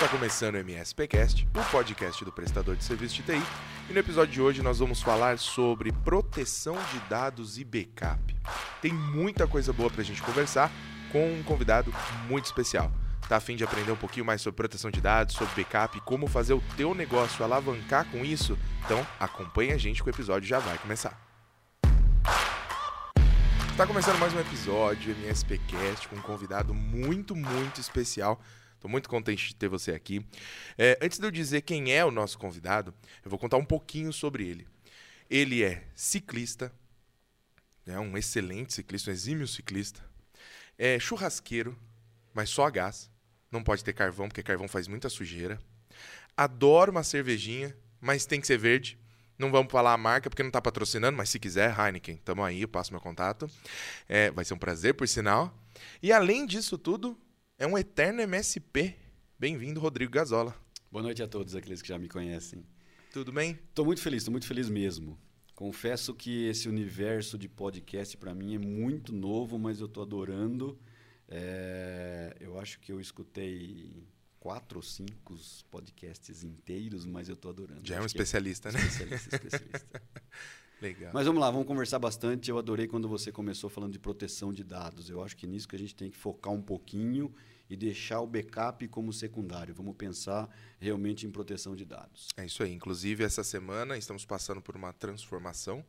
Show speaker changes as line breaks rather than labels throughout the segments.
Está começando o MSPcast, o podcast do prestador de serviço de TI, e no episódio de hoje nós vamos falar sobre proteção de dados e backup. Tem muita coisa boa para a gente conversar com um convidado muito especial. Tá a fim de aprender um pouquinho mais sobre proteção de dados, sobre backup e como fazer o teu negócio alavancar com isso? Então acompanha a gente que o episódio já vai começar. Está começando mais um episódio MSPcast com um convidado muito, muito especial. Estou muito contente de ter você aqui. É, antes de eu dizer quem é o nosso convidado, eu vou contar um pouquinho sobre ele. Ele é ciclista, é um excelente ciclista, um exímio ciclista. É churrasqueiro, mas só a gás. Não pode ter carvão, porque carvão faz muita sujeira. Adora uma cervejinha, mas tem que ser verde. Não vamos falar a marca porque não está patrocinando, mas se quiser, Heineken, tamo aí, eu passo meu contato. É, vai ser um prazer, por sinal. E além disso tudo, é um eterno MSP. Bem-vindo, Rodrigo Gazola.
Boa noite a todos aqueles que já me conhecem.
Tudo bem?
Estou muito feliz, estou muito feliz mesmo. Confesso que esse universo de podcast para mim é muito novo, mas eu estou adorando. É, eu acho que eu escutei quatro ou cinco podcasts inteiros, mas eu estou adorando.
Já é um
é
especialista,
é
né?
Especialista, especialista.
Legal.
Mas vamos lá, vamos conversar bastante. Eu adorei quando você começou falando de proteção de dados. Eu acho que nisso que a gente tem que focar um pouquinho e deixar o backup como secundário. Vamos pensar realmente em proteção de dados.
É isso aí. Inclusive, essa semana estamos passando por uma transformação.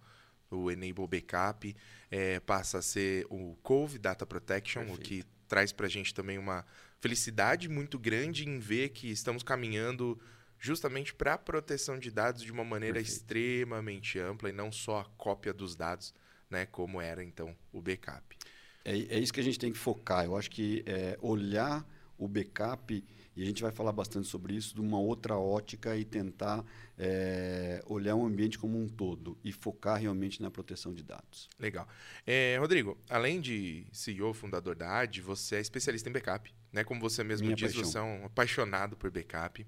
O Enable Backup é, passa a ser o Cove Data Protection, Perfeito. o que traz para a gente também uma felicidade muito grande em ver que estamos caminhando justamente para a proteção de dados de uma maneira Perfeito. extremamente ampla e não só a cópia dos dados, né, como era então o backup.
É, é isso que a gente tem que focar. Eu acho que é, olhar o backup, e a gente vai falar bastante sobre isso, de uma outra ótica e tentar é, olhar o ambiente como um todo e focar realmente na proteção de dados.
Legal. É, Rodrigo, além de CEO, fundador da AD, você é especialista em backup. Né? Como você mesmo Minha diz, paixão. você é um apaixonado por backup.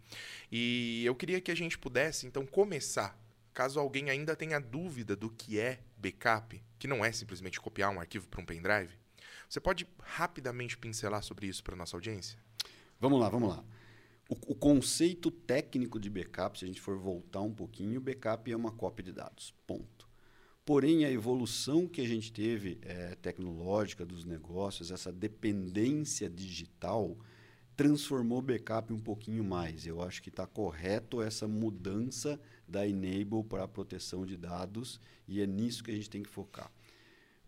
E eu queria que a gente pudesse, então, começar. Caso alguém ainda tenha dúvida do que é backup, que não é simplesmente copiar um arquivo para um pendrive, você pode rapidamente pincelar sobre isso para nossa audiência?
Vamos lá, vamos lá. O, o, conceito técnico de backup, se a gente for voltar um pouquinho, backup é uma cópia de dados. Ponto. Porém, a evolução que a gente teve é, tecnológica dos negócios, essa dependência digital, transformou o backup um pouquinho mais. Eu acho que está correto essa mudança da Enable para a proteção de dados e é nisso que a gente tem que focar.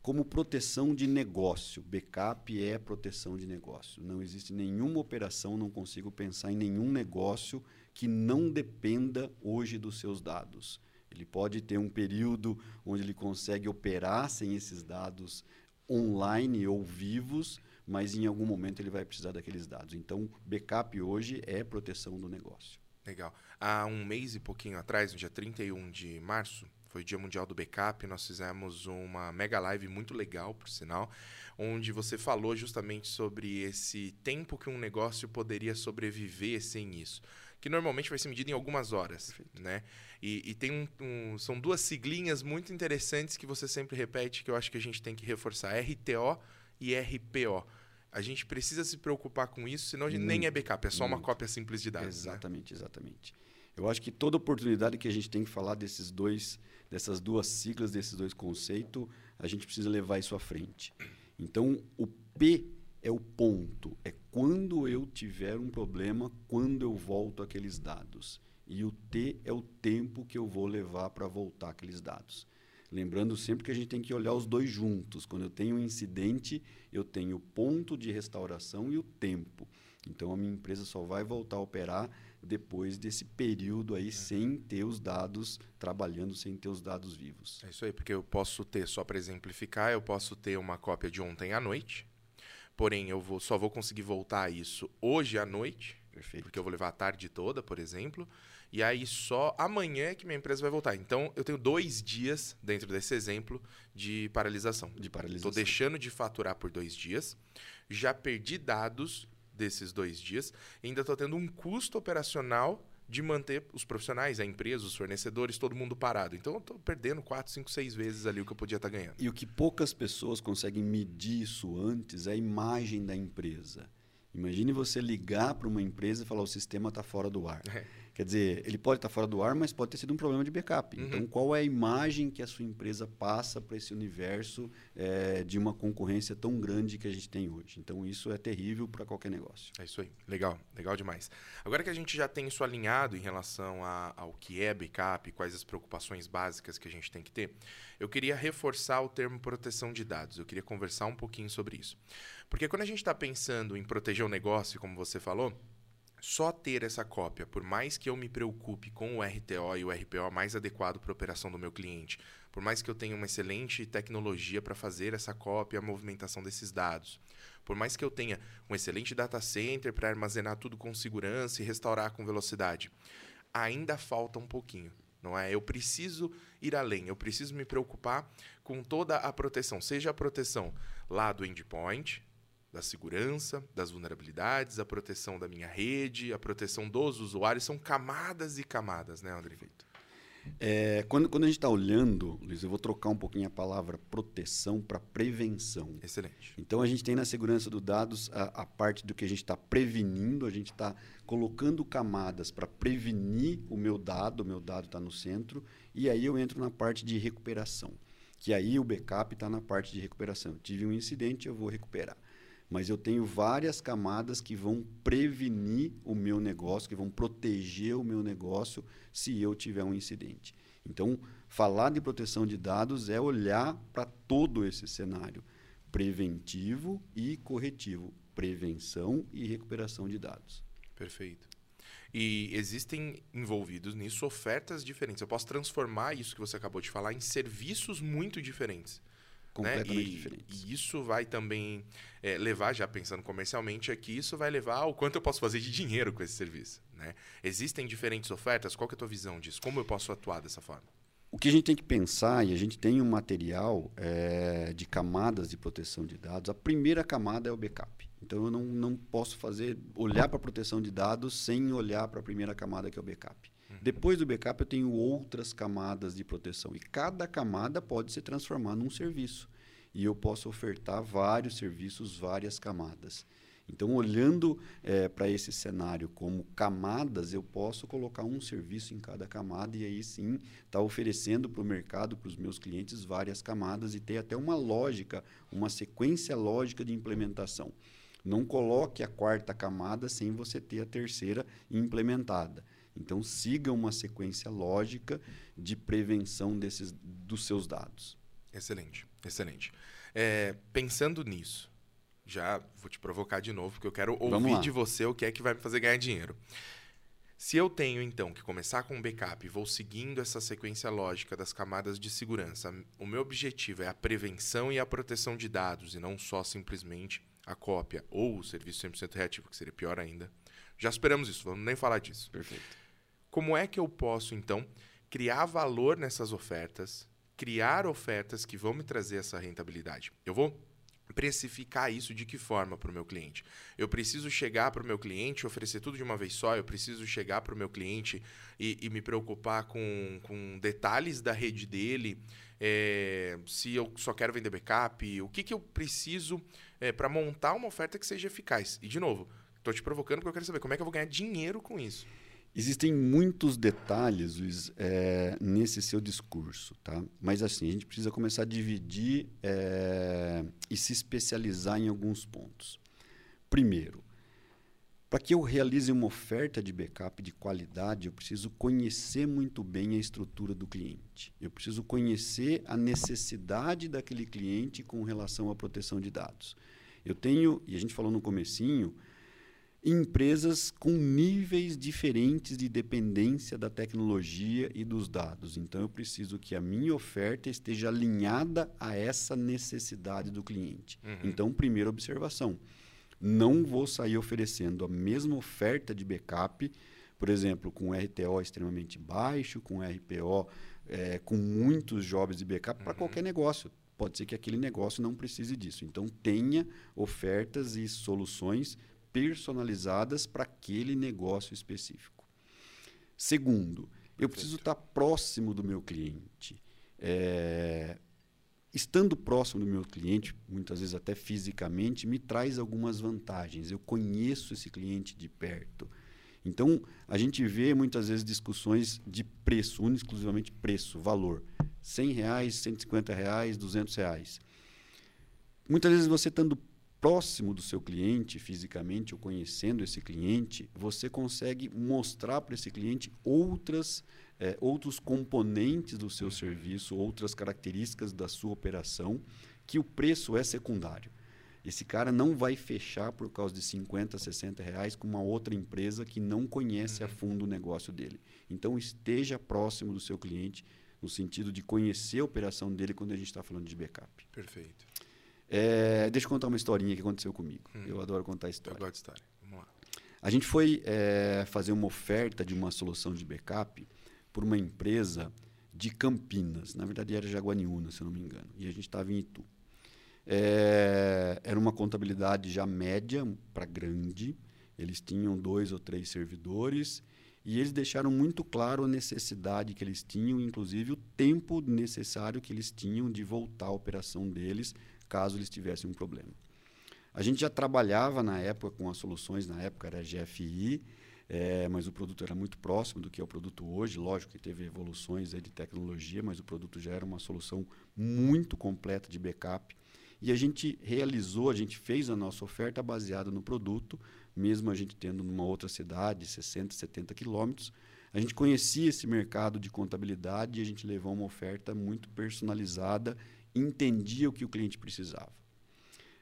Como proteção de negócio, backup é proteção de negócio. Não existe nenhuma operação, não consigo pensar em nenhum negócio que não dependa hoje dos seus dados. Ele pode ter um período onde ele consegue operar sem esses dados online ou vivos, mas em algum momento ele vai precisar daqueles dados. Então, backup hoje é proteção do negócio.
Legal. Há um mês e pouquinho atrás, no dia 31 de março, foi o Dia Mundial do Backup, nós fizemos uma mega live muito legal, por sinal, onde você falou justamente sobre esse tempo que um negócio poderia sobreviver sem isso que normalmente vai ser medido em algumas horas, Perfeito. né? E, e tem um, um, são duas siglinhas muito interessantes que você sempre repete que eu acho que a gente tem que reforçar: RTO e RPO. A gente precisa se preocupar com isso, senão a gente muito, nem é backup, é só muito. uma cópia simples de dados.
Exatamente, né? exatamente. Eu acho que toda oportunidade que a gente tem que falar desses dois, dessas duas siglas, desses dois conceitos, a gente precisa levar isso à frente. Então, o P é o ponto, é quando eu tiver um problema, quando eu volto aqueles dados. E o T é o tempo que eu vou levar para voltar aqueles dados. Lembrando sempre que a gente tem que olhar os dois juntos. Quando eu tenho um incidente, eu tenho o ponto de restauração e o tempo. Então a minha empresa só vai voltar a operar depois desse período aí, é. sem ter os dados trabalhando, sem ter os dados vivos.
É isso aí, porque eu posso ter, só para exemplificar, eu posso ter uma cópia de ontem à noite, Porém, eu vou, só vou conseguir voltar a isso hoje à noite, Perfeito. porque eu vou levar a tarde toda, por exemplo. E aí só amanhã é que minha empresa vai voltar. Então eu tenho dois dias, dentro desse exemplo, de paralisação.
De paralisação.
Estou deixando de faturar por dois dias. Já perdi dados desses dois dias. Ainda estou tendo um custo operacional de manter os profissionais, a empresa, os fornecedores, todo mundo parado. Então eu estou perdendo 4, 5, 6 vezes ali o que eu podia estar tá ganhando.
E o que poucas pessoas conseguem medir isso antes é a imagem da empresa. Imagine você ligar para uma empresa e falar o sistema está fora do ar. É. Quer dizer, ele pode estar fora do ar, mas pode ter sido um problema de backup. Uhum. Então, qual é a imagem que a sua empresa passa para esse universo é, de uma concorrência tão grande que a gente tem hoje? Então, isso é terrível para qualquer negócio.
É isso aí. Legal, legal demais. Agora que a gente já tem isso alinhado em relação a, ao que é backup, quais as preocupações básicas que a gente tem que ter, eu queria reforçar o termo proteção de dados. Eu queria conversar um pouquinho sobre isso. Porque quando a gente está pensando em proteger o negócio, como você falou, só ter essa cópia, por mais que eu me preocupe com o RTO e o RPO mais adequado para a operação do meu cliente, por mais que eu tenha uma excelente tecnologia para fazer essa cópia e a movimentação desses dados, por mais que eu tenha um excelente data center para armazenar tudo com segurança e restaurar com velocidade, ainda falta um pouquinho. Não é? Eu preciso ir além, eu preciso me preocupar com toda a proteção, seja a proteção lá do endpoint, da segurança, das vulnerabilidades, a proteção da minha rede, a proteção dos usuários. São camadas e camadas, né, André Vitor?
É, quando, quando a gente está olhando, Luiz, eu vou trocar um pouquinho a palavra proteção para prevenção.
Excelente.
Então a gente tem na segurança dos dados a, a parte do que a gente está prevenindo, a gente está colocando camadas para prevenir o meu dado, o meu dado está no centro, e aí eu entro na parte de recuperação. Que aí o backup está na parte de recuperação. Eu tive um incidente, eu vou recuperar mas eu tenho várias camadas que vão prevenir o meu negócio, que vão proteger o meu negócio se eu tiver um incidente. Então, falar de proteção de dados é olhar para todo esse cenário preventivo e corretivo, prevenção e recuperação de dados.
Perfeito. E existem envolvidos nisso ofertas diferentes. Eu posso transformar isso que você acabou de falar em serviços muito diferentes.
Completamente
né? e,
diferentes.
E isso vai também é, levar, já pensando comercialmente aqui, isso vai levar ao quanto eu posso fazer de dinheiro com esse serviço. Né? Existem diferentes ofertas? Qual é a tua visão disso? Como eu posso atuar dessa forma?
O que a gente tem que pensar, e a gente tem um material é, de camadas de proteção de dados, a primeira camada é o backup. Então eu não, não posso fazer olhar para a proteção de dados sem olhar para a primeira camada que é o backup. Depois do backup, eu tenho outras camadas de proteção. E cada camada pode se transformar num serviço. E eu posso ofertar vários serviços, várias camadas. Então, olhando é, para esse cenário como camadas, eu posso colocar um serviço em cada camada e aí sim estar tá oferecendo para o mercado, para os meus clientes, várias camadas e ter até uma lógica, uma sequência lógica de implementação. Não coloque a quarta camada sem você ter a terceira implementada. Então, siga uma sequência lógica de prevenção desses, dos seus dados.
Excelente, excelente. É, pensando nisso, já vou te provocar de novo, porque eu quero ouvir de você o que é que vai me fazer ganhar dinheiro. Se eu tenho, então, que começar com um backup e vou seguindo essa sequência lógica das camadas de segurança, o meu objetivo é a prevenção e a proteção de dados, e não só simplesmente a cópia ou o serviço 100% reativo, que seria pior ainda. Já esperamos isso, vamos nem falar disso.
Perfeito.
Como é que eu posso, então, criar valor nessas ofertas, criar ofertas que vão me trazer essa rentabilidade? Eu vou precificar isso de que forma para o meu cliente? Eu preciso chegar para o meu cliente, oferecer tudo de uma vez só, eu preciso chegar para o meu cliente e, e, me preocupar com, com detalhes da rede dele, é, se eu só quero vender backup, o que, que eu preciso é, para montar uma oferta que seja eficaz? E, de novo, estou te provocando porque eu quero saber como é que eu vou ganhar dinheiro com isso.
Existem muitos detalhes, Luiz, é, nesse seu discurso, tá? Mas assim, a gente precisa começar a dividir é, e se especializar em alguns pontos. Primeiro, para que eu realize uma oferta de backup de qualidade, eu preciso conhecer muito bem a estrutura do cliente. Eu preciso conhecer a necessidade daquele cliente com relação à proteção de dados. Eu tenho, e a gente falou no comecinho, empresas com níveis diferentes de dependência da tecnologia e dos dados. Então, eu preciso que a minha oferta esteja alinhada a essa necessidade do cliente. Uhum. Então, primeira observação: não vou sair oferecendo a mesma oferta de backup, por exemplo, com RTO extremamente baixo, com RPO é, com muitos jobs de backup uhum. para qualquer negócio. Pode ser que aquele negócio não precise disso. Então, tenha ofertas e soluções personalizadas para aquele negócio específico. Segundo, eu preciso estar próximo do meu cliente. É, estando próximo do meu cliente, muitas vezes até fisicamente, me traz algumas vantagens. Eu conheço esse cliente de perto. Então, a gente vê muitas vezes discussões de preço, único exclusivamente preço, valor. 100 reais, 150 reais, 200 reais. Muitas vezes você estando próximo do seu cliente fisicamente ou conhecendo esse cliente, você consegue mostrar para esse cliente outras, é, outros componentes do seu serviço, outras características da sua operação, que o preço é secundário. Esse cara não vai fechar por causa de 50, 60 reais com uma outra empresa que não conhece a fundo o negócio dele. Então, esteja próximo do seu cliente, no sentido de conhecer a operação dele quando a gente está falando de backup.
Perfeito.
É, deixa eu contar uma historinha que aconteceu comigo. Hum. Eu adoro contar história.
Eu de história. Vamos lá.
A gente foi é, fazer uma oferta de uma solução de backup por uma empresa de Campinas. Na verdade, era Jaguariúna, se eu não me engano. E a gente estava em Itu. É, era uma contabilidade já média para grande. Eles tinham dois ou três servidores e eles deixaram muito claro a necessidade que eles tinham, inclusive o tempo necessário que eles tinham de voltar a operação deles caso eles tivessem um problema. A gente já trabalhava na época com as soluções, na época era GFI, é, mas o produto era muito próximo do que é o produto hoje. Lógico que teve evoluções de tecnologia, mas o produto já era uma solução muito completa de backup. E a gente realizou, a gente fez a nossa oferta baseada no produto, mesmo a gente tendo numa outra cidade, 60, 70 quilômetros. A gente conhecia esse mercado de contabilidade e a gente levou uma oferta muito personalizada entendia o que o cliente precisava.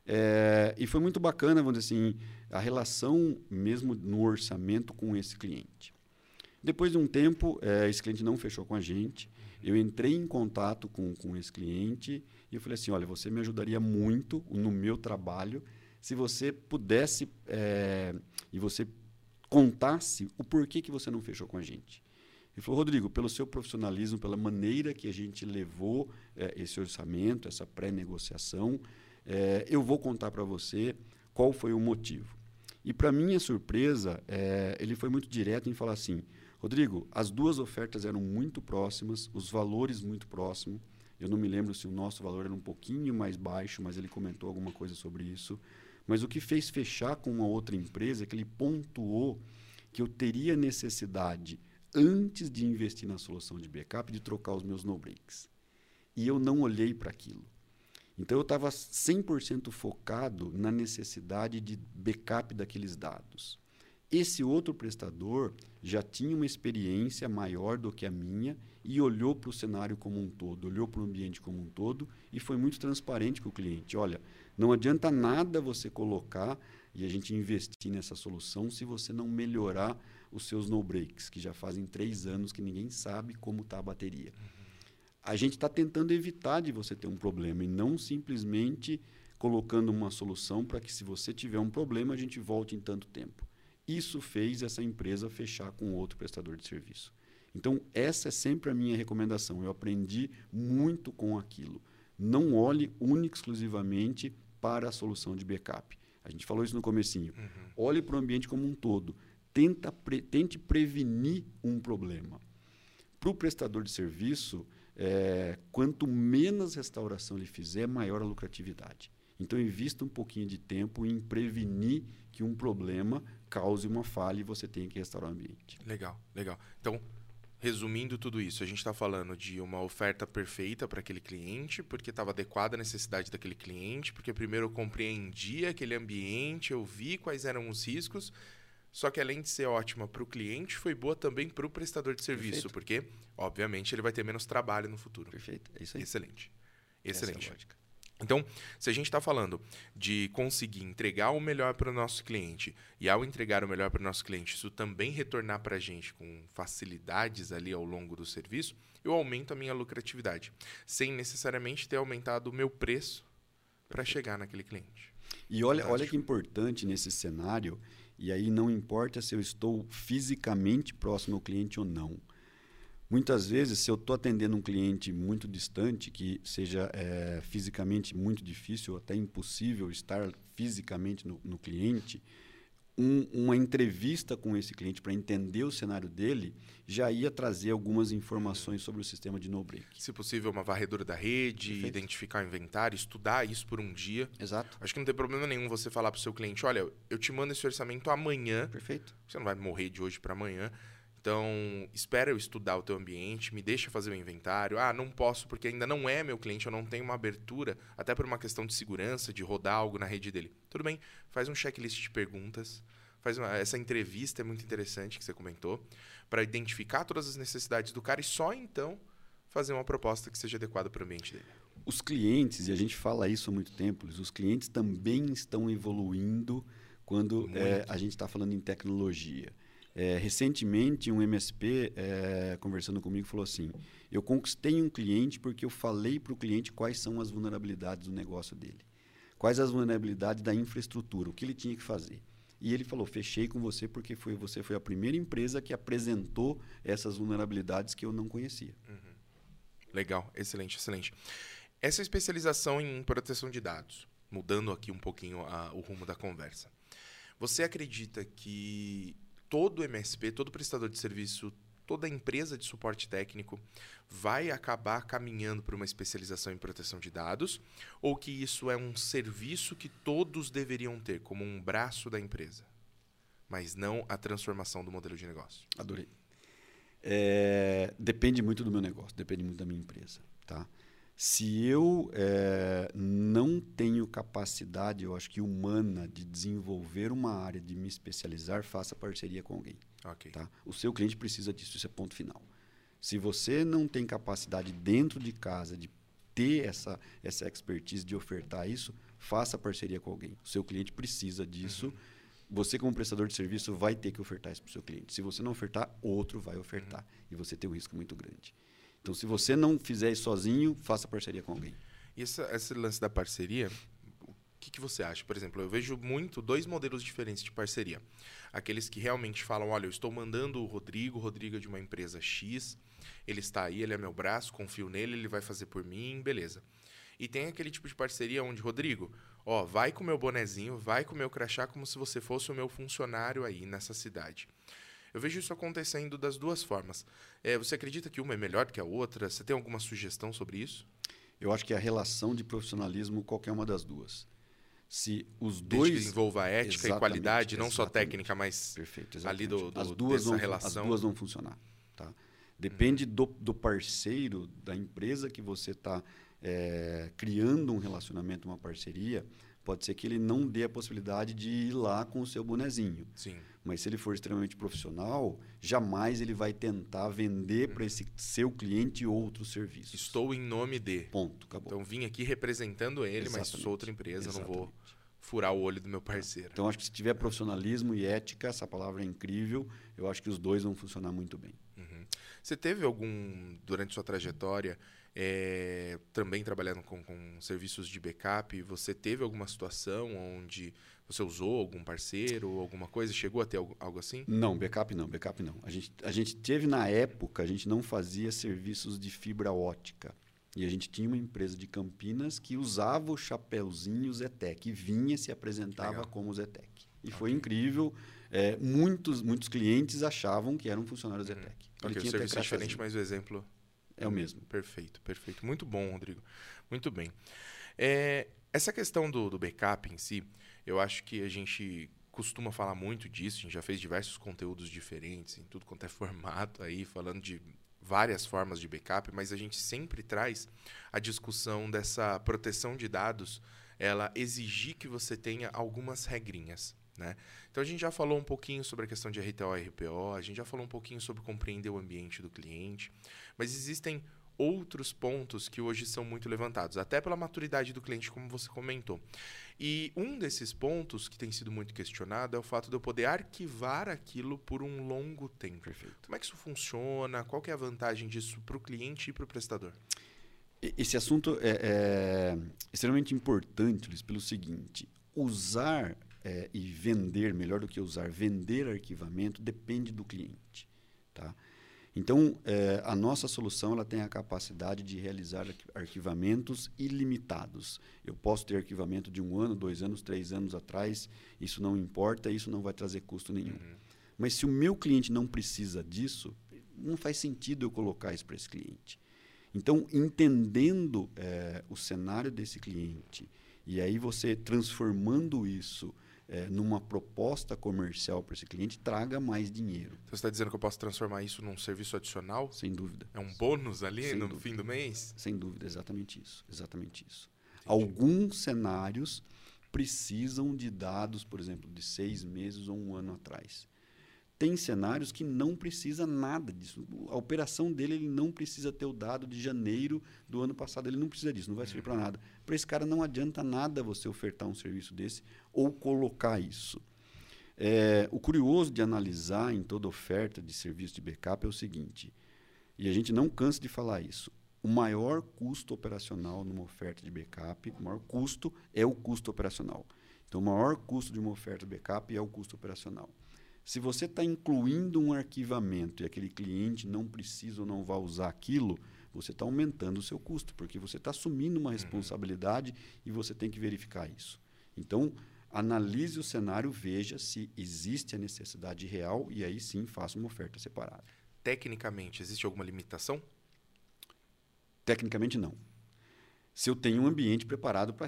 É, e foi muito bacana, vamos dizer assim, a relação mesmo no orçamento com esse cliente. Depois de um tempo, é, esse cliente não fechou com a gente. Eu entrei em contato com, com esse cliente e eu falei assim, olha, você me ajudaria muito no meu trabalho se você pudesse é, e você contasse o porquê que você não fechou com a gente. Ele falou, Rodrigo, pelo seu profissionalismo, pela maneira que a gente levou é, esse orçamento, essa pré-negociação, é, eu vou contar para você qual foi o motivo. E, para minha surpresa, é, ele foi muito direto em falar assim: Rodrigo, as duas ofertas eram muito próximas, os valores muito próximos. Eu não me lembro se o nosso valor era um pouquinho mais baixo, mas ele comentou alguma coisa sobre isso. Mas o que fez fechar com uma outra empresa é que ele pontuou que eu teria necessidade antes de investir na solução de backup, de trocar os meus no-breaks. E eu não olhei para aquilo. Então eu estava 100% focado na necessidade de backup daqueles dados. Esse outro prestador já tinha uma experiência maior do que a minha e olhou para o cenário como um todo, olhou para o ambiente como um todo e foi muito transparente com o cliente. Olha, não adianta nada você colocar e a gente investir nessa solução se você não melhorar os seus no breaks, que já fazem três anos que ninguém sabe como está a bateria. Uhum. A gente está tentando evitar de você ter um problema e não simplesmente colocando uma solução para que se você tiver um problema a gente volte em tanto tempo. Isso fez essa empresa fechar com outro prestador de serviço. Então, essa é sempre a minha recomendação. Eu aprendi muito com aquilo. Não olhe única exclusivamente para a solução de backup. A gente falou isso no comecinho. Uhum. Olhe para o ambiente como um todo tenta pre, tente prevenir um problema. Para o prestador de serviço, é, quanto menos restauração ele fizer, maior a lucratividade. Então, invista um pouquinho de tempo em prevenir que um problema cause uma falha e você tenha que restaurar o ambiente.
Legal, legal. Então, resumindo tudo isso, a gente está falando de uma oferta perfeita para aquele cliente, porque estava adequada à necessidade daquele cliente, porque primeiro eu compreendi aquele ambiente, eu vi quais eram os riscos, só que além de ser ótima para o cliente, foi boa também para o prestador de serviço, Perfeito. porque, obviamente, ele vai ter menos trabalho no futuro.
Perfeito, é isso aí.
Excelente. Excelente. É então, se a gente está falando de conseguir entregar o melhor para o nosso cliente e ao entregar o melhor para o nosso cliente, isso também retornar para a gente com facilidades ali ao longo do serviço, eu aumento a minha lucratividade, sem necessariamente ter aumentado o meu preço para chegar naquele cliente.
E olha, olha que importante nesse cenário e aí não importa se eu estou fisicamente próximo ao cliente ou não. Muitas vezes, se eu estou atendendo um cliente muito distante, que seja é, fisicamente muito difícil ou até impossível estar fisicamente no, no cliente, um, uma entrevista com esse cliente para entender o cenário dele já ia trazer algumas informações sobre o sistema de no-break.
Se possível, uma varredura da rede, Perfeito. identificar o inventário, estudar isso por um dia.
Exato.
Acho que não tem problema nenhum você falar para o seu cliente: olha, eu te mando esse orçamento amanhã.
Perfeito.
Você não vai morrer de hoje para amanhã. Então, espera eu estudar o teu ambiente, me deixa fazer o inventário. Ah, não posso porque ainda não é meu cliente, eu não tenho uma abertura, até por uma questão de segurança, de rodar algo na rede dele. Tudo bem, faz um checklist de perguntas, faz uma, essa entrevista é muito interessante que você comentou, para identificar todas as necessidades do cara e só então fazer uma proposta que seja adequada para o ambiente dele.
Os clientes, e a gente fala isso há muito tempo, os clientes também estão evoluindo quando é, a gente está falando em tecnologia. É, recentemente, um MSP é, conversando comigo falou assim: Eu conquistei um cliente porque eu falei para o cliente quais são as vulnerabilidades do negócio dele, quais as vulnerabilidades da infraestrutura, o que ele tinha que fazer. E ele falou: Fechei com você porque foi, você foi a primeira empresa que apresentou essas vulnerabilidades que eu não conhecia.
Uhum. Legal, excelente, excelente. Essa especialização em proteção de dados, mudando aqui um pouquinho a, o rumo da conversa. Você acredita que todo MSP, todo prestador de serviço, toda empresa de suporte técnico vai acabar caminhando para uma especialização em proteção de dados ou que isso é um serviço que todos deveriam ter como um braço da empresa, mas não a transformação do modelo de negócio?
Adorei. É, depende muito do meu negócio, depende muito da minha empresa, tá? Se eu é, não tenho capacidade, eu acho que humana, de desenvolver uma área, de me especializar, faça parceria com alguém.
Okay.
Tá? O seu cliente precisa disso, isso é ponto final. Se você não tem capacidade dentro de casa de ter essa, essa expertise de ofertar isso, faça parceria com alguém. O seu cliente precisa disso. Uhum. Você, como prestador de serviço, vai ter que ofertar isso para o seu cliente. Se você não ofertar, outro vai ofertar. Uhum. E você tem um risco muito grande. Então, se você não fizer isso sozinho, faça parceria com alguém.
E essa, esse lance da parceria, o que, que você acha? Por exemplo, eu vejo muito dois modelos diferentes de parceria. Aqueles que realmente falam, olha, eu estou mandando o Rodrigo, o Rodrigo é de uma empresa X, ele está aí, ele é meu braço, confio nele, ele vai fazer por mim, beleza. E tem aquele tipo de parceria onde, Rodrigo, ó, vai com o meu bonezinho, vai com o meu crachá como se você fosse o meu funcionário aí nessa cidade. Eu vejo isso acontecendo das duas formas. É, você acredita que uma é melhor que a outra? Você tem alguma sugestão sobre isso?
Eu acho que a relação de profissionalismo, qualquer uma das duas. Se os
dois. Desde que envolva ética e qualidade, não só técnica, mas
Perfeito,
ali do, do,
as duas
dessa
vão,
relação.
As duas vão funcionar. Tá? Depende do, do parceiro, da empresa que você está é, criando um relacionamento, uma parceria. Pode ser que ele não dê a possibilidade de ir lá com o seu bonezinho.
Sim.
Mas se ele for extremamente profissional, jamais ele vai tentar vender para esse seu cliente outros serviços.
Estou em nome de.
Ponto, acabou.
Então vim aqui representando ele, Exatamente. mas sou outra empresa, Exatamente. não vou furar o olho do meu parceiro.
Então acho que se tiver profissionalismo e ética, essa palavra é incrível, eu acho que os dois vão funcionar muito bem.
Uhum. Você teve algum, durante sua trajetória, é, também trabalhando com, com serviços de backup, você teve alguma situação onde você usou algum parceiro ou alguma coisa? Chegou a ter algo, algo, assim?
Não, backup não, backup não. A gente, a gente teve na época, a gente não fazia serviços de fibra ótica. E a gente tinha uma empresa de Campinas que usava o chapéuzinho Zetec e vinha se apresentava Legal. como Zetec. E okay. foi incrível. É, muitos, muitos clientes achavam que era um funcionário Zetec.
Ok, o serviço é diferente, mas o exemplo...
É o mesmo.
Perfeito, perfeito. Muito bom, Rodrigo. Muito bem. É, essa questão do, do backup em si, eu acho que a gente costuma falar muito disso, a gente já fez diversos conteúdos diferentes, em tudo quanto é formato aí, falando de várias formas de backup, mas a gente sempre traz a discussão dessa proteção de dados, ela exigir que você tenha algumas regrinhas. Né? Então a gente já falou um pouquinho sobre a questão de RTO e RPO, a gente já falou um pouquinho sobre compreender o ambiente do cliente, mas existem outros pontos que hoje são muito levantados, até pela maturidade do cliente, como você comentou. E um desses pontos que tem sido muito questionado é o fato de eu poder arquivar aquilo por um longo tempo.
Perfeito.
Como é que isso funciona? Qual é a vantagem disso para o cliente e para o prestador?
Esse assunto é, é extremamente importante, Luiz, pelo seguinte: usar é, e vender, melhor do que usar, vender arquivamento depende do cliente. Tá? Então, é, a nossa solução ela tem a capacidade de realizar arquivamentos ilimitados. Eu posso ter arquivamento de um ano, dois anos, três anos atrás, isso não importa, isso não vai trazer custo nenhum. Uhum. Mas se o meu cliente não precisa disso, não faz sentido eu colocar isso para esse cliente. Então, entendendo é, o cenário desse cliente, e aí você transformando isso é, numa proposta comercial para esse cliente, traga mais dinheiro.
Então, você está dizendo que eu posso transformar isso num serviço adicional?
Sem dúvida.
É um bônus ali no fim do mês?
Sem dúvida, exatamente isso. Exatamente isso. Entendi. Alguns cenários precisam de dados, por exemplo, de seis meses ou um ano atrás. Tem cenários que não precisa nada disso. A operação dele ele não precisa ter o dado de janeiro do ano passado. Ele não precisa disso, não vai servir para nada. Para esse cara não adianta nada você ofertar um serviço desse ou colocar isso. É, o curioso de analisar em toda oferta de serviço de backup é o seguinte, e a gente não cansa de falar isso. O maior custo operacional numa oferta de backup, o maior custo é o custo operacional. Então, o maior custo de uma oferta de backup é o custo operacional. Se você está incluindo um arquivamento e aquele cliente não precisa ou não vai usar aquilo, você está aumentando o seu custo, porque você está assumindo uma responsabilidade e você tem que verificar isso. Então, analise o cenário, veja se existe a necessidade real e aí sim faça uma oferta separada.
Tecnicamente, existe alguma limitação?
Tecnicamente, não se eu tenho um ambiente preparado para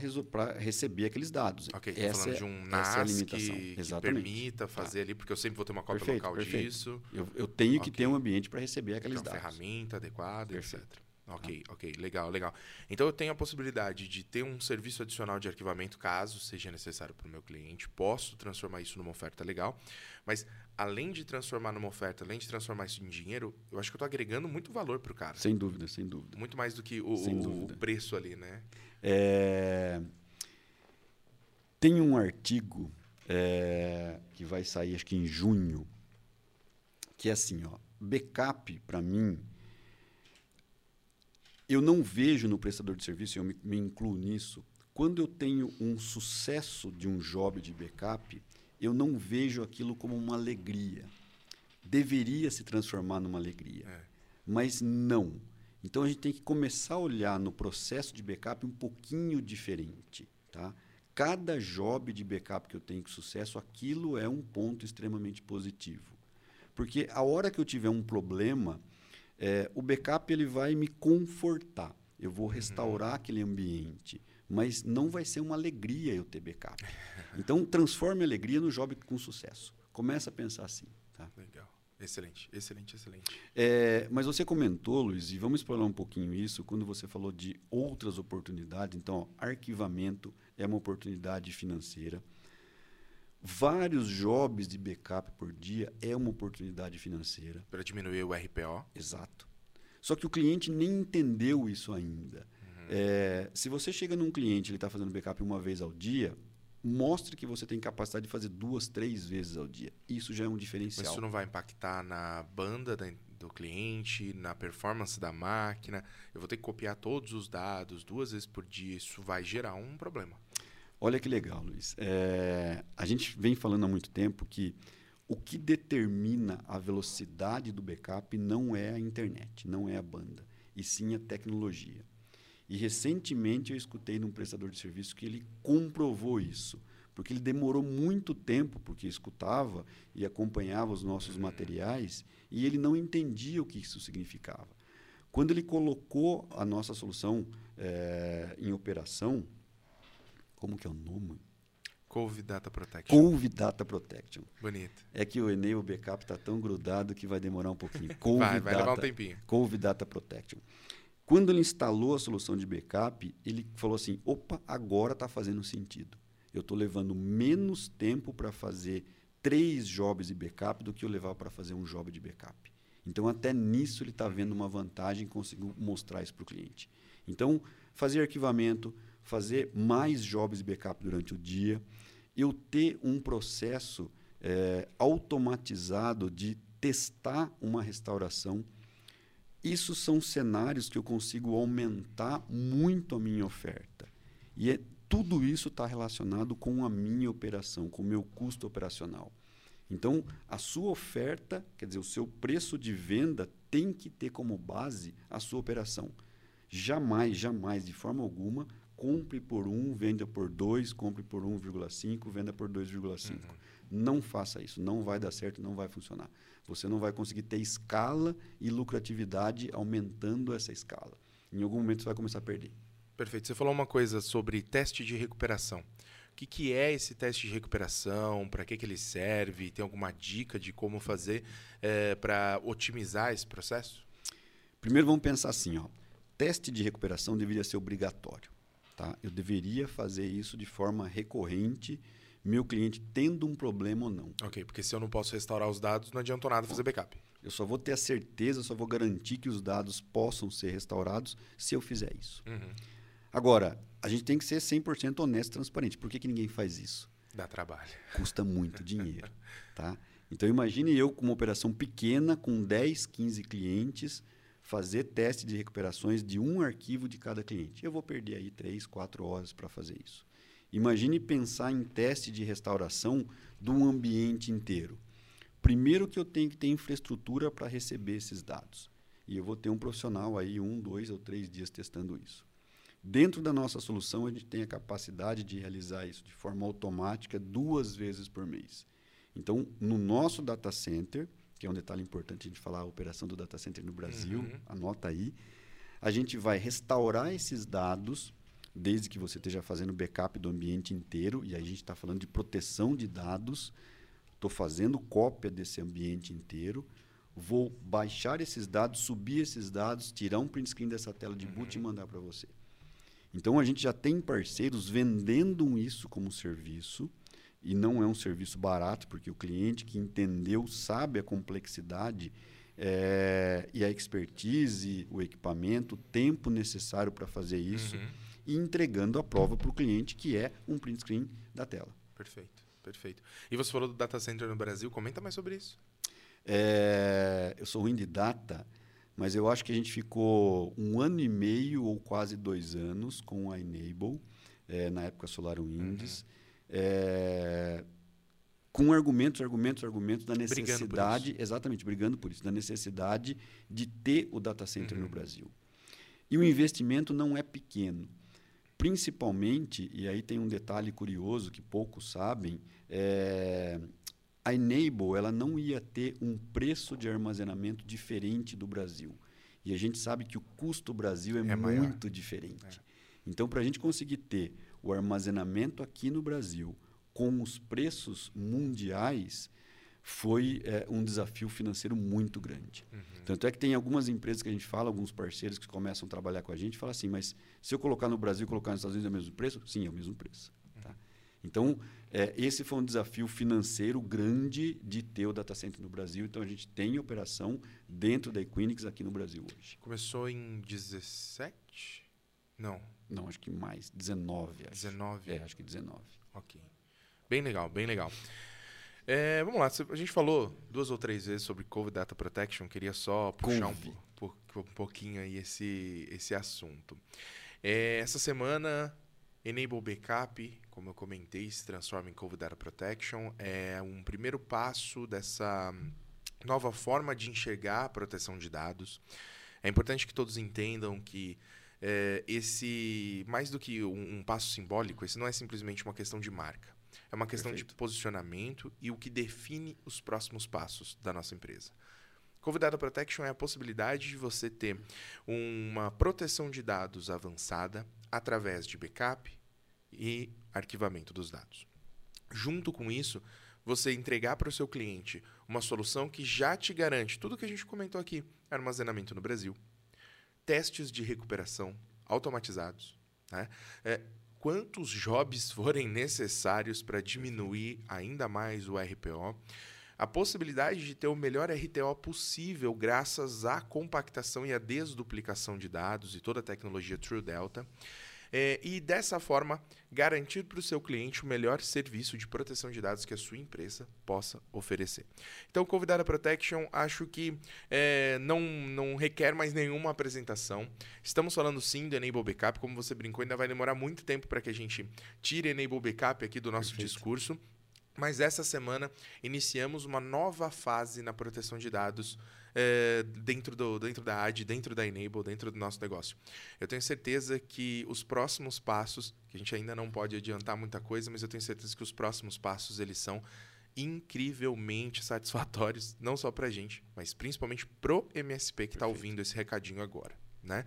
receber aqueles dados.
Ok, essa falando é, de um NAS é que, que, permita fazer tá. ali, porque eu sempre vou ter uma cópia
perfeito,
local
perfeito.
disso.
Eu, eu tenho okay. que ter um ambiente para receber aqueles
então,
dados.
ferramenta adequada,
perfeito.
etc. Ok, ah. ok, legal, legal. Então eu tenho a possibilidade de ter um serviço adicional de arquivamento caso seja necessário para o meu cliente. Posso transformar isso numa oferta legal. Mas além de transformar numa oferta, além de transformar isso em dinheiro, eu acho que eu estou agregando muito valor para o cara.
Sem dúvida, sem dúvida.
Muito mais do que o, o, o preço ali, né?
É... Tem um artigo é, que vai sair acho que em junho, que é assim, ó, backup para mim eu não vejo no prestador de serviço, eu me, me, incluo nisso, quando eu tenho um sucesso de um job de backup, eu não vejo aquilo como uma alegria. Deveria se transformar numa alegria, é. mas não. Então a gente tem que começar a olhar no processo de backup um pouquinho diferente. Tá? Cada job de backup que eu tenho com sucesso, aquilo é um ponto extremamente positivo. Porque a hora que eu tiver um problema, é, o backup ele vai me confortar. Eu vou restaurar uhum. aquele ambiente, mas não vai ser uma alegria eu ter backup. Então, transforme a alegria no job com sucesso. Começa a pensar assim. Tá?
Legal. Excelente, excelente, excelente.
É, mas você comentou, Luiz, e vamos explorar um pouquinho isso, quando você falou de outras oportunidades. Então, ó, arquivamento é uma oportunidade financeira vários jobs de backup por dia é uma oportunidade financeira.
Para diminuir o RPO.
Exato. Só que o cliente nem entendeu isso ainda. Uhum. É, se você chega num cliente ele está fazendo backup uma vez ao dia, mostre que você tem capacidade de fazer duas, três vezes ao dia. Isso já é um diferencial.
Mas isso não vai impactar na banda do cliente, na performance da máquina. Eu vou ter que copiar todos os dados duas vezes por dia. Isso vai gerar um problema.
Olha que legal, Luiz. É, a gente vem falando há muito tempo que o que determina a velocidade do backup não é a internet, não é a banda, e sim a tecnologia. E recentemente eu escutei num prestador de serviço que ele comprovou isso, porque ele demorou muito tempo, porque escutava e acompanhava os nossos materiais, e ele não entendia o que isso significava. Quando ele colocou a nossa solução é, em operação, como que é o nome?
Cove Data Protection.
Cove Data Protection.
Bonito.
É que o Enable Backup está tão grudado que vai demorar um pouquinho. Cove
vai, vai levar um tempinho.
Cove Data Protection. Quando ele instalou a solução de backup, ele falou assim: opa, agora está fazendo sentido. Eu estou levando menos tempo para fazer três jobs de backup do que eu levava para fazer um job de backup. Então, até nisso, ele está vendo uma vantagem e conseguiu mostrar isso para o cliente. Então, fazer arquivamento, fazer mais jobs de backup durante o dia, eu ter um processo é, automatizado de testar uma restauração. Isso são cenários que eu consigo aumentar muito a minha oferta. E é, tudo isso está relacionado com a minha operação, com o meu custo operacional. Então, a sua oferta, quer dizer, o seu preço de venda tem que ter como base a sua operação. Jamais, jamais, de forma alguma, compre por 1, venda por 2, compre por 1,5, venda por 2,5. Uhum. Não faça isso, não vai dar certo, não vai funcionar. Você não vai conseguir ter escala e lucratividade aumentando essa escala. Em algum momento você vai começar a perder.
Perfeito. Você falou uma coisa sobre teste de recuperação. O que, que é esse teste de recuperação? Para que, que ele serve? Tem alguma dica de como fazer é, para otimizar esse processo?
Primeiro vamos pensar assim, ó. Teste de recuperação deveria ser obrigatório. Tá? Eu deveria fazer isso de forma recorrente, meu cliente tendo um problema ou não.
Ok, porque se eu não posso restaurar os dados, não adianta nada fazer backup.
Eu só vou ter a certeza, só vou garantir que os dados possam ser restaurados se eu fizer isso. Uhum. Agora, a gente tem que ser 100% honesto e transparente. Por que, que ninguém faz isso?
Dá trabalho.
Custa muito dinheiro. tá? Então, imagine eu com uma operação pequena, com 10, 15 clientes, fazer teste de recuperações de um arquivo de cada cliente. Eu vou perder aí 3, 4 horas para fazer isso. Imagine pensar em teste de restauração de um ambiente inteiro. Primeiro que eu tenho que ter infraestrutura para receber esses dados. E eu vou ter um profissional aí um, dois ou três dias testando isso. Dentro da nossa solução, a gente tem a capacidade de realizar isso de forma automática duas vezes por mês. Então, no nosso data center, que é um detalhe importante a gente falar a operação do data center no Brasil, uhum. anota aí, a gente vai restaurar esses dados desde que você esteja fazendo backup do ambiente inteiro, e aí a gente está falando de proteção de dados. Estou fazendo cópia desse ambiente inteiro, vou baixar esses dados, subir esses dados, tirar um print screen dessa tela de boot uhum. e mandar para você. Então a gente já tem parceiros vendendo isso como serviço e não é um serviço barato porque o cliente que entendeu sabe a complexidade é, e a expertise, o equipamento, o tempo necessário para fazer isso uhum. e entregando a prova para o cliente que é um print screen da tela.
Perfeito, perfeito. E você falou do data center no Brasil, comenta mais sobre isso.
É, eu sou ruim de data. Mas eu acho que a gente ficou um ano e meio ou quase dois anos com a Enable, é, na época Solar Winds, uhum. É, com argumentos, argumentos, argumentos da necessidade, brigando exatamente, brigando por isso, da necessidade de ter o data center uhum. no Brasil. E o investimento não é pequeno. Principalmente, e aí tem um detalhe curioso que poucos sabem, é, a Enable ela não ia ter um preço de armazenamento diferente do Brasil. E a gente sabe que o custo do Brasil é, é muito maior. diferente. É. Então, para a gente conseguir ter o armazenamento aqui no Brasil com os preços mundiais, foi é, um desafio financeiro muito grande. Uhum. Tanto é que tem algumas empresas que a gente fala, alguns parceiros que começam a trabalhar com a gente, fala assim, mas se eu colocar no Brasil e colocar nos Estados Unidos é o mesmo preço? Sim, é o mesmo preço. Então, é, esse foi um desafio financeiro grande de ter o data center no Brasil. Então, a gente tem operação dentro da Equinix aqui no Brasil hoje.
Começou em 17? Não.
Não, acho que mais. 19, acho.
19?
É, acho que 19.
Ok. Bem legal, bem legal. É, vamos lá, a gente falou duas ou três vezes sobre COVID Data Protection, queria só puxar um, um, pouquinho aí esse, esse assunto. É, essa semana Enable Backup, como eu comentei, se transforma em Covid Data Protection. É um primeiro passo dessa nova forma de enxergar a proteção de dados. É importante que todos entendam que é, esse, mais do que um, um, passo simbólico, esse não é simplesmente uma questão de marca. É uma questão Perfeito. de posicionamento e o que define os próximos passos da nossa empresa. COVID Data Protection é a possibilidade de você ter uma proteção de dados avançada através de backup e arquivamento dos dados. Junto com isso, você entregar para o seu cliente uma solução que já te garante tudo que a gente comentou aqui: armazenamento no Brasil, testes de recuperação automatizados, né? é, quantos jobs forem necessários para diminuir ainda mais o RPO, a possibilidade de ter o melhor RTO possível graças à compactação e à desduplicação de dados e toda a tecnologia True Delta. É, e dessa forma garantir para o seu cliente o melhor serviço de proteção de dados que a sua empresa possa oferecer. Então, o Convidada Protection acho que é, não, não requer mais nenhuma apresentação. Estamos falando sim do Enable Backup, como você brincou, ainda vai demorar muito tempo para que a gente tire Enable Backup aqui do nosso Perfeito. discurso. Mas essa semana iniciamos uma nova fase na proteção de dados é, dentro, do, dentro da AD, dentro da Enable, dentro do nosso negócio. Eu tenho certeza que os próximos passos, que a gente ainda não pode adiantar muita coisa, mas eu tenho certeza que os próximos passos eles são incrivelmente satisfatórios, não só para a gente, mas principalmente pro MSP que está ouvindo esse recadinho agora. Né?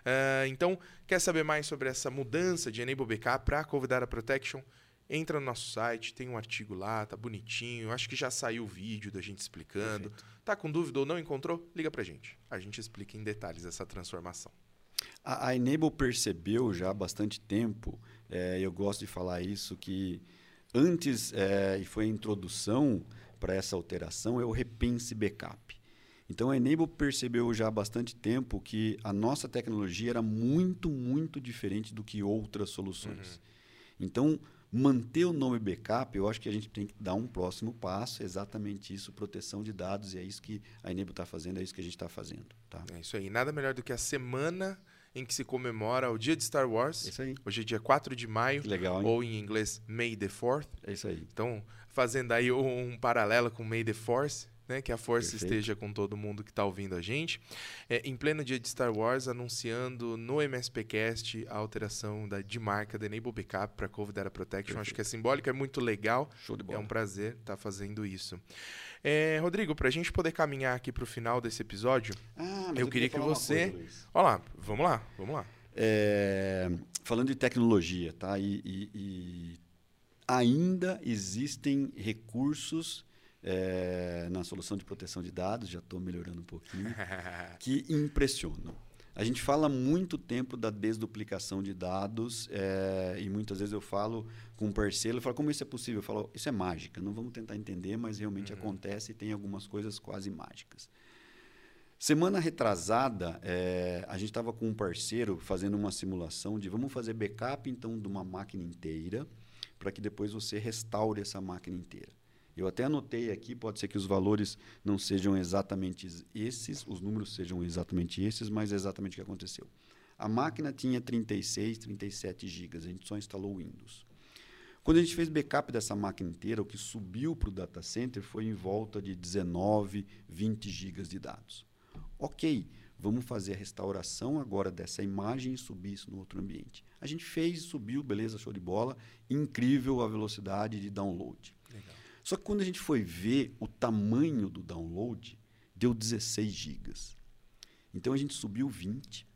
Uh, então, quer saber mais sobre essa mudança de Enable BK para Covidara Protection? Entra no nosso site, tem um artigo lá, tá bonitinho. Acho que já saiu o vídeo da gente explicando. Perfeito. Tá com dúvida ou não encontrou? Liga pra gente. A gente explica em detalhes essa transformação.
A, a Enable percebeu já há bastante tempo, é, eu gosto de falar isso, que antes, é, e foi a introdução para essa alteração, é o Repense Backup. Então a Enable percebeu já há bastante tempo que a nossa tecnologia era muito, muito diferente do que outras soluções. Uhum. Então, manter o nome backup, eu acho que a gente tem que dar um próximo passo, exatamente isso, proteção de dados, e é isso que a Enable está fazendo, é isso que a gente está fazendo. Tá?
É isso aí. Nada melhor do que a semana em que se comemora o dia de Star Wars.
É isso aí.
Hoje é dia 4 de maio.
Legal?
Ou em inglês, May the 4th.
É isso aí.
Então, fazendo aí um paralelo com May the Force, né? Que a força Perfeito. esteja com todo mundo que está ouvindo a gente. É, em pleno dia de Star Wars, anunciando no MSPcast a alteração da, de marca da Enable Backup para Covid Data Protection. Perfeito. Acho que é simbólico, é muito legal.
Show de bola.
É um prazer estar tá fazendo isso. É, Rodrigo, para a gente poder caminhar aqui para o final desse episódio,
ah, eu,
eu queria que você. Olha lá, vamos lá, vamos lá.
É, falando de tecnologia, tá? E, e, e ainda existem recursos é, na solução de proteção de dados, já estou melhorando um pouquinho, que impressionam. A gente fala muito tempo da desduplicação de dados é, e muitas vezes eu falo com um parceiro, eu falo, como isso é possível? Eu falo, isso é mágica, não vamos tentar entender, mas realmente uhum. acontece e tem algumas coisas quase mágicas. Semana retrasada, é, a gente estava com um parceiro fazendo uma simulação de vamos fazer backup então de uma máquina inteira para que depois você restaure essa máquina inteira. Eu até anotei aqui, pode ser que os valores não sejam exatamente esses, os números sejam exatamente esses, mas é exatamente o que aconteceu. A máquina tinha 36, 37 gigas, a gente só instalou Windows. Quando a gente fez backup dessa máquina inteira, o que subiu para o data center foi em volta de 19, 20 gigas de dados. Ok, vamos fazer a restauração agora dessa imagem e subir isso no outro ambiente. A gente fez, subiu, beleza, show de bola, incrível a velocidade de download. Só que quando a gente foi ver o tamanho do download, deu 16 gigas. Então a gente subiu 20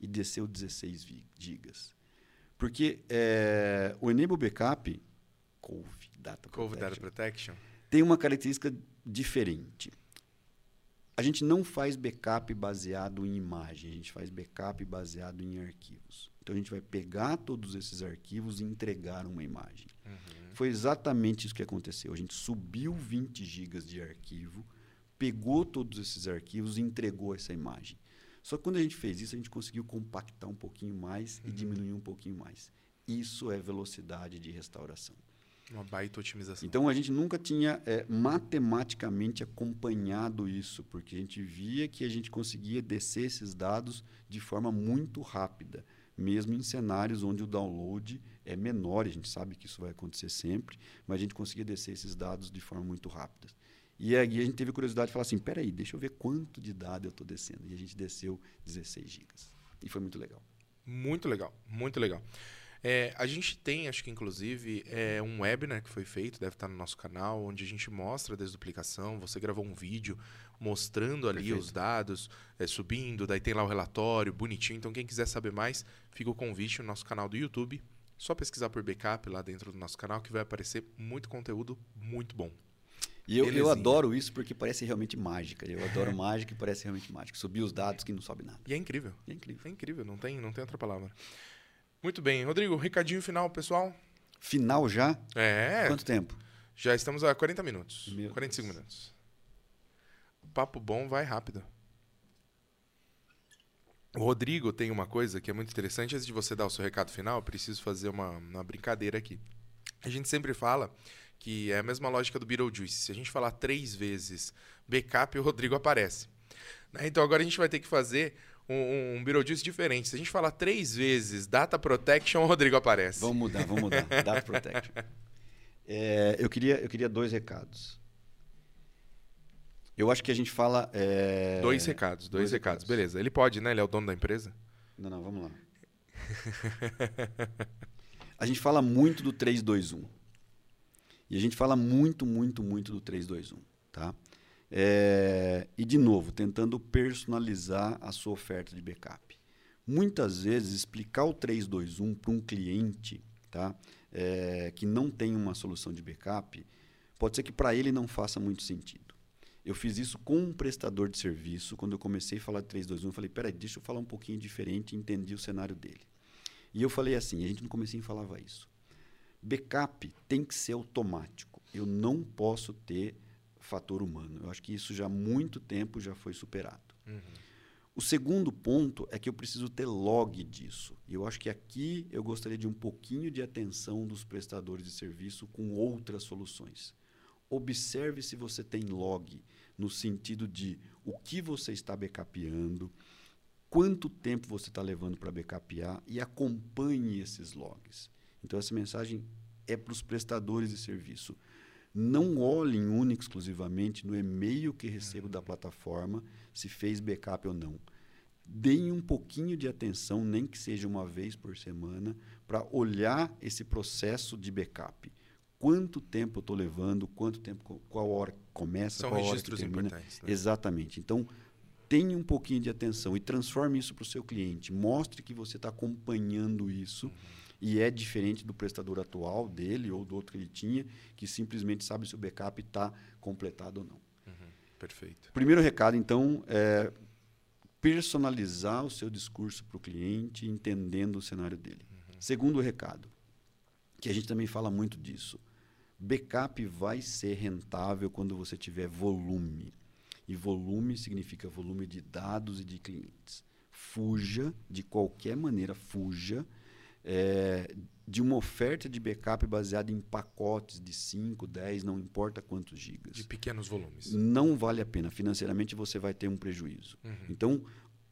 e desceu 16 gigas. Porque é, o Enable Backup, Cove Data
Cove Data Protection,
tem uma característica diferente. A gente não faz backup baseado em imagem, a gente faz backup baseado em arquivos. Então a gente vai pegar todos esses arquivos e entregar uma imagem. Uhum. Foi exatamente isso que aconteceu. A gente subiu 20 gigas de arquivo, pegou todos esses arquivos e entregou essa imagem. Só que quando a gente fez isso, a gente conseguiu compactar um pouquinho mais uhum. e diminuir um pouquinho mais. Isso é velocidade de restauração.
Uma baita otimização.
Então a gente nunca tinha é, matematicamente acompanhado isso, porque a gente via que a gente conseguia descer esses dados de forma muito rápida, mesmo em cenários onde o download é menor, a gente sabe que isso vai acontecer sempre, mas a gente conseguia descer esses dados de forma muito rápida. E aí a gente teve curiosidade de falar assim, peraí, deixa eu ver quanto de dado eu estou descendo. E a gente desceu 16 gigas. E foi muito legal.
Muito legal, muito legal. É, a gente tem, acho que inclusive, é, um webinar que foi feito, deve estar no nosso canal, onde a gente mostra a desduplicação. Você gravou um vídeo mostrando ali Perfeito. os dados, é, subindo, daí tem lá o relatório, bonitinho. Então, quem quiser saber mais, fica o convite no nosso canal do YouTube. Só pesquisar por backup lá dentro do nosso canal que vai aparecer muito conteúdo muito bom.
E eu, eu adoro isso porque parece realmente mágica. Eu adoro mágica e parece realmente mágica. Subir os dados que não sobe nada.
E é incrível.
E é incrível.
É incrível, não tem, não tem outra palavra. Muito bem. Rodrigo, recadinho final, pessoal.
Final já?
É.
Quanto tempo?
Já estamos a 40 minutos. Meu 45 Deus. minutos. Papo bom vai rápido. O Rodrigo tem uma coisa que é muito interessante. Antes de você dar o seu recado final, eu preciso fazer uma, uma brincadeira aqui. A gente sempre fala que é a mesma lógica do Beetlejuice. Se a gente falar três vezes backup, o Rodrigo aparece. Né? Então agora a gente vai ter que fazer um, um Beetlejuice diferente. Se a gente falar três vezes Data Protection, o Rodrigo aparece.
Vamos mudar, vamos mudar. Data Protection. É, eu, queria, eu queria dois recados. Eu acho que a gente fala. é,
Dois recados, dois,
dois
recados.
recados.
Beleza. Ele pode, né? Ele é o dono da empresa?
Não, não, vamos lá. a gente fala muito do 321. E a gente fala muito, muito, muito do 321. Tá? É, e, de novo, tentando personalizar a sua oferta de backup. Muitas vezes, explicar o 321 para um cliente tá? É, que não tem uma solução de backup, pode ser que para ele não faça muito sentido. Eu fiz isso com um prestador de serviço. Quando eu comecei a falar de 321, eu falei: peraí, deixa eu falar um pouquinho diferente entendi o cenário dele. E eu falei assim: a gente no comecinho falava isso. Backup tem que ser automático. Eu não posso ter fator humano. Eu acho que isso já há muito tempo já foi superado. O segundo ponto é que eu preciso ter log disso. E eu acho que aqui eu gostaria de um pouquinho de atenção dos prestadores de serviço com outras soluções. Observe se você tem log no sentido de o que você está backupeando, quanto tempo você está levando para backupear e acompanhe esses logs. Então, essa mensagem é para os prestadores de serviço. Não olhem única exclusivamente no e-mail que recebo da plataforma se fez backup ou não. Deem um pouquinho de atenção, nem que seja uma vez por semana, para olhar esse processo de backup. Quanto tempo eu estou levando, quanto tempo, qual hora que começa,
São
qual hora que termina.
importantes. Né?
Exatamente. Então, tenha um pouquinho de atenção e transforme isso para o seu cliente. Mostre que você está acompanhando isso e é diferente do prestador atual dele ou do outro que ele tinha, que simplesmente sabe se o backup está completado ou não.
Perfeito.
Primeiro recado, então, é personalizar o seu discurso para o cliente, entendendo o cenário dele. Segundo recado, que a gente também fala muito disso. Backup vai ser rentável quando você tiver volume. E volume significa volume de dados e de clientes. Fuja, de qualquer maneira, fuja é, de uma oferta de backup baseada em pacotes de 5, 10, não importa quantos gigas.
De pequenos volumes.
Não vale a pena. Financeiramente você vai ter um prejuízo.
Uhum.
Então,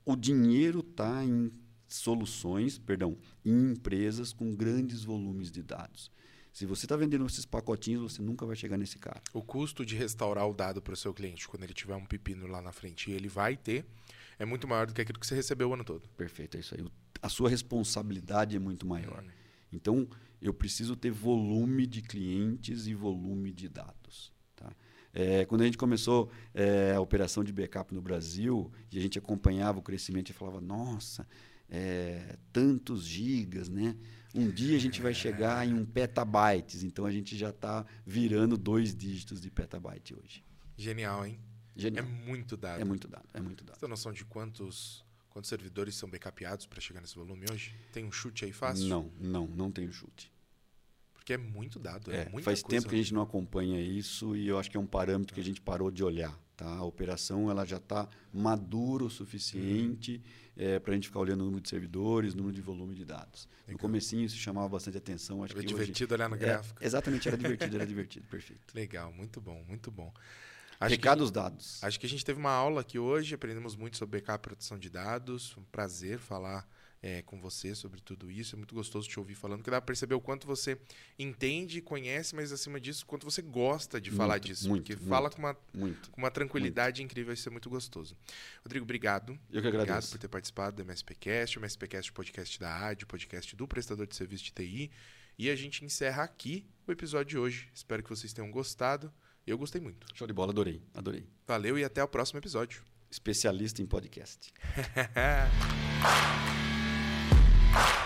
o dinheiro está em soluções, perdão, em empresas com grandes volumes de dados. Se você está vendendo esses pacotinhos, você nunca vai chegar nesse cara.
O custo de restaurar o dado para o seu cliente, quando ele tiver um pepino lá na frente e ele vai ter, é muito maior do que aquilo que você recebeu o ano todo.
Perfeito, é isso aí. O- A sua responsabilidade é muito maior. Então, eu preciso ter volume de clientes e volume de dados. Tá? É, quando a gente começou é, a operação de backup no Brasil e a gente acompanhava o crescimento e falava, nossa, é, tantos gigas, né? Um dia a gente vai chegar em um petabytes, então a gente já está virando dois dígitos de petabyte hoje.
Genial, hein?
Genial.
É muito dado.
É muito dado, é muito dado.
Você tem noção de quantos, quantos servidores são backupeados para chegar nesse volume hoje? Tem um chute aí fácil?
Não, não, não tenho chute.
Porque é muito dado, é,
É,
muita
faz
coisa.
tempo que a gente não acompanha isso e eu acho que é um parâmetro que a gente parou de olhar. Tá? A operação ela já está madura o suficiente para a gente ficar olhando o número de servidores, número de volume de dados. No
Legal.
comecinho isso chamava bastante atenção. Acho
Era
que hoje-
divertido olhar no
É,
gráfico.
exatamente, era divertido, era divertido, perfeito.
Legal, muito bom, muito bom. Acho que-
Recados dados.
Acho que a gente teve uma aula aqui hoje, aprendemos muito sobre backup e proteção de dados. Um prazer falar é, com você sobre tudo isso. É muito gostoso te ouvir falando, que dá para perceber o quanto você entende e conhece, mas acima disso, o quanto você gosta de falar
Muito,
disso.
muito,
porque
muito.
fala com uma, com uma tranquilidade incrível, isso é muito gostoso. Rodrigo, obrigado.
Eu que
Obrigado
agradeço.
por ter participado do MSPcast, o MSPcast o podcast da AD, o podcast do prestador de serviço de TI. E a gente encerra aqui o episódio de hoje. Espero que vocês tenham gostado. Eu gostei muito.
Show de bola, adorei, adorei.
Valeu e até o próximo episódio.
Especialista em podcast.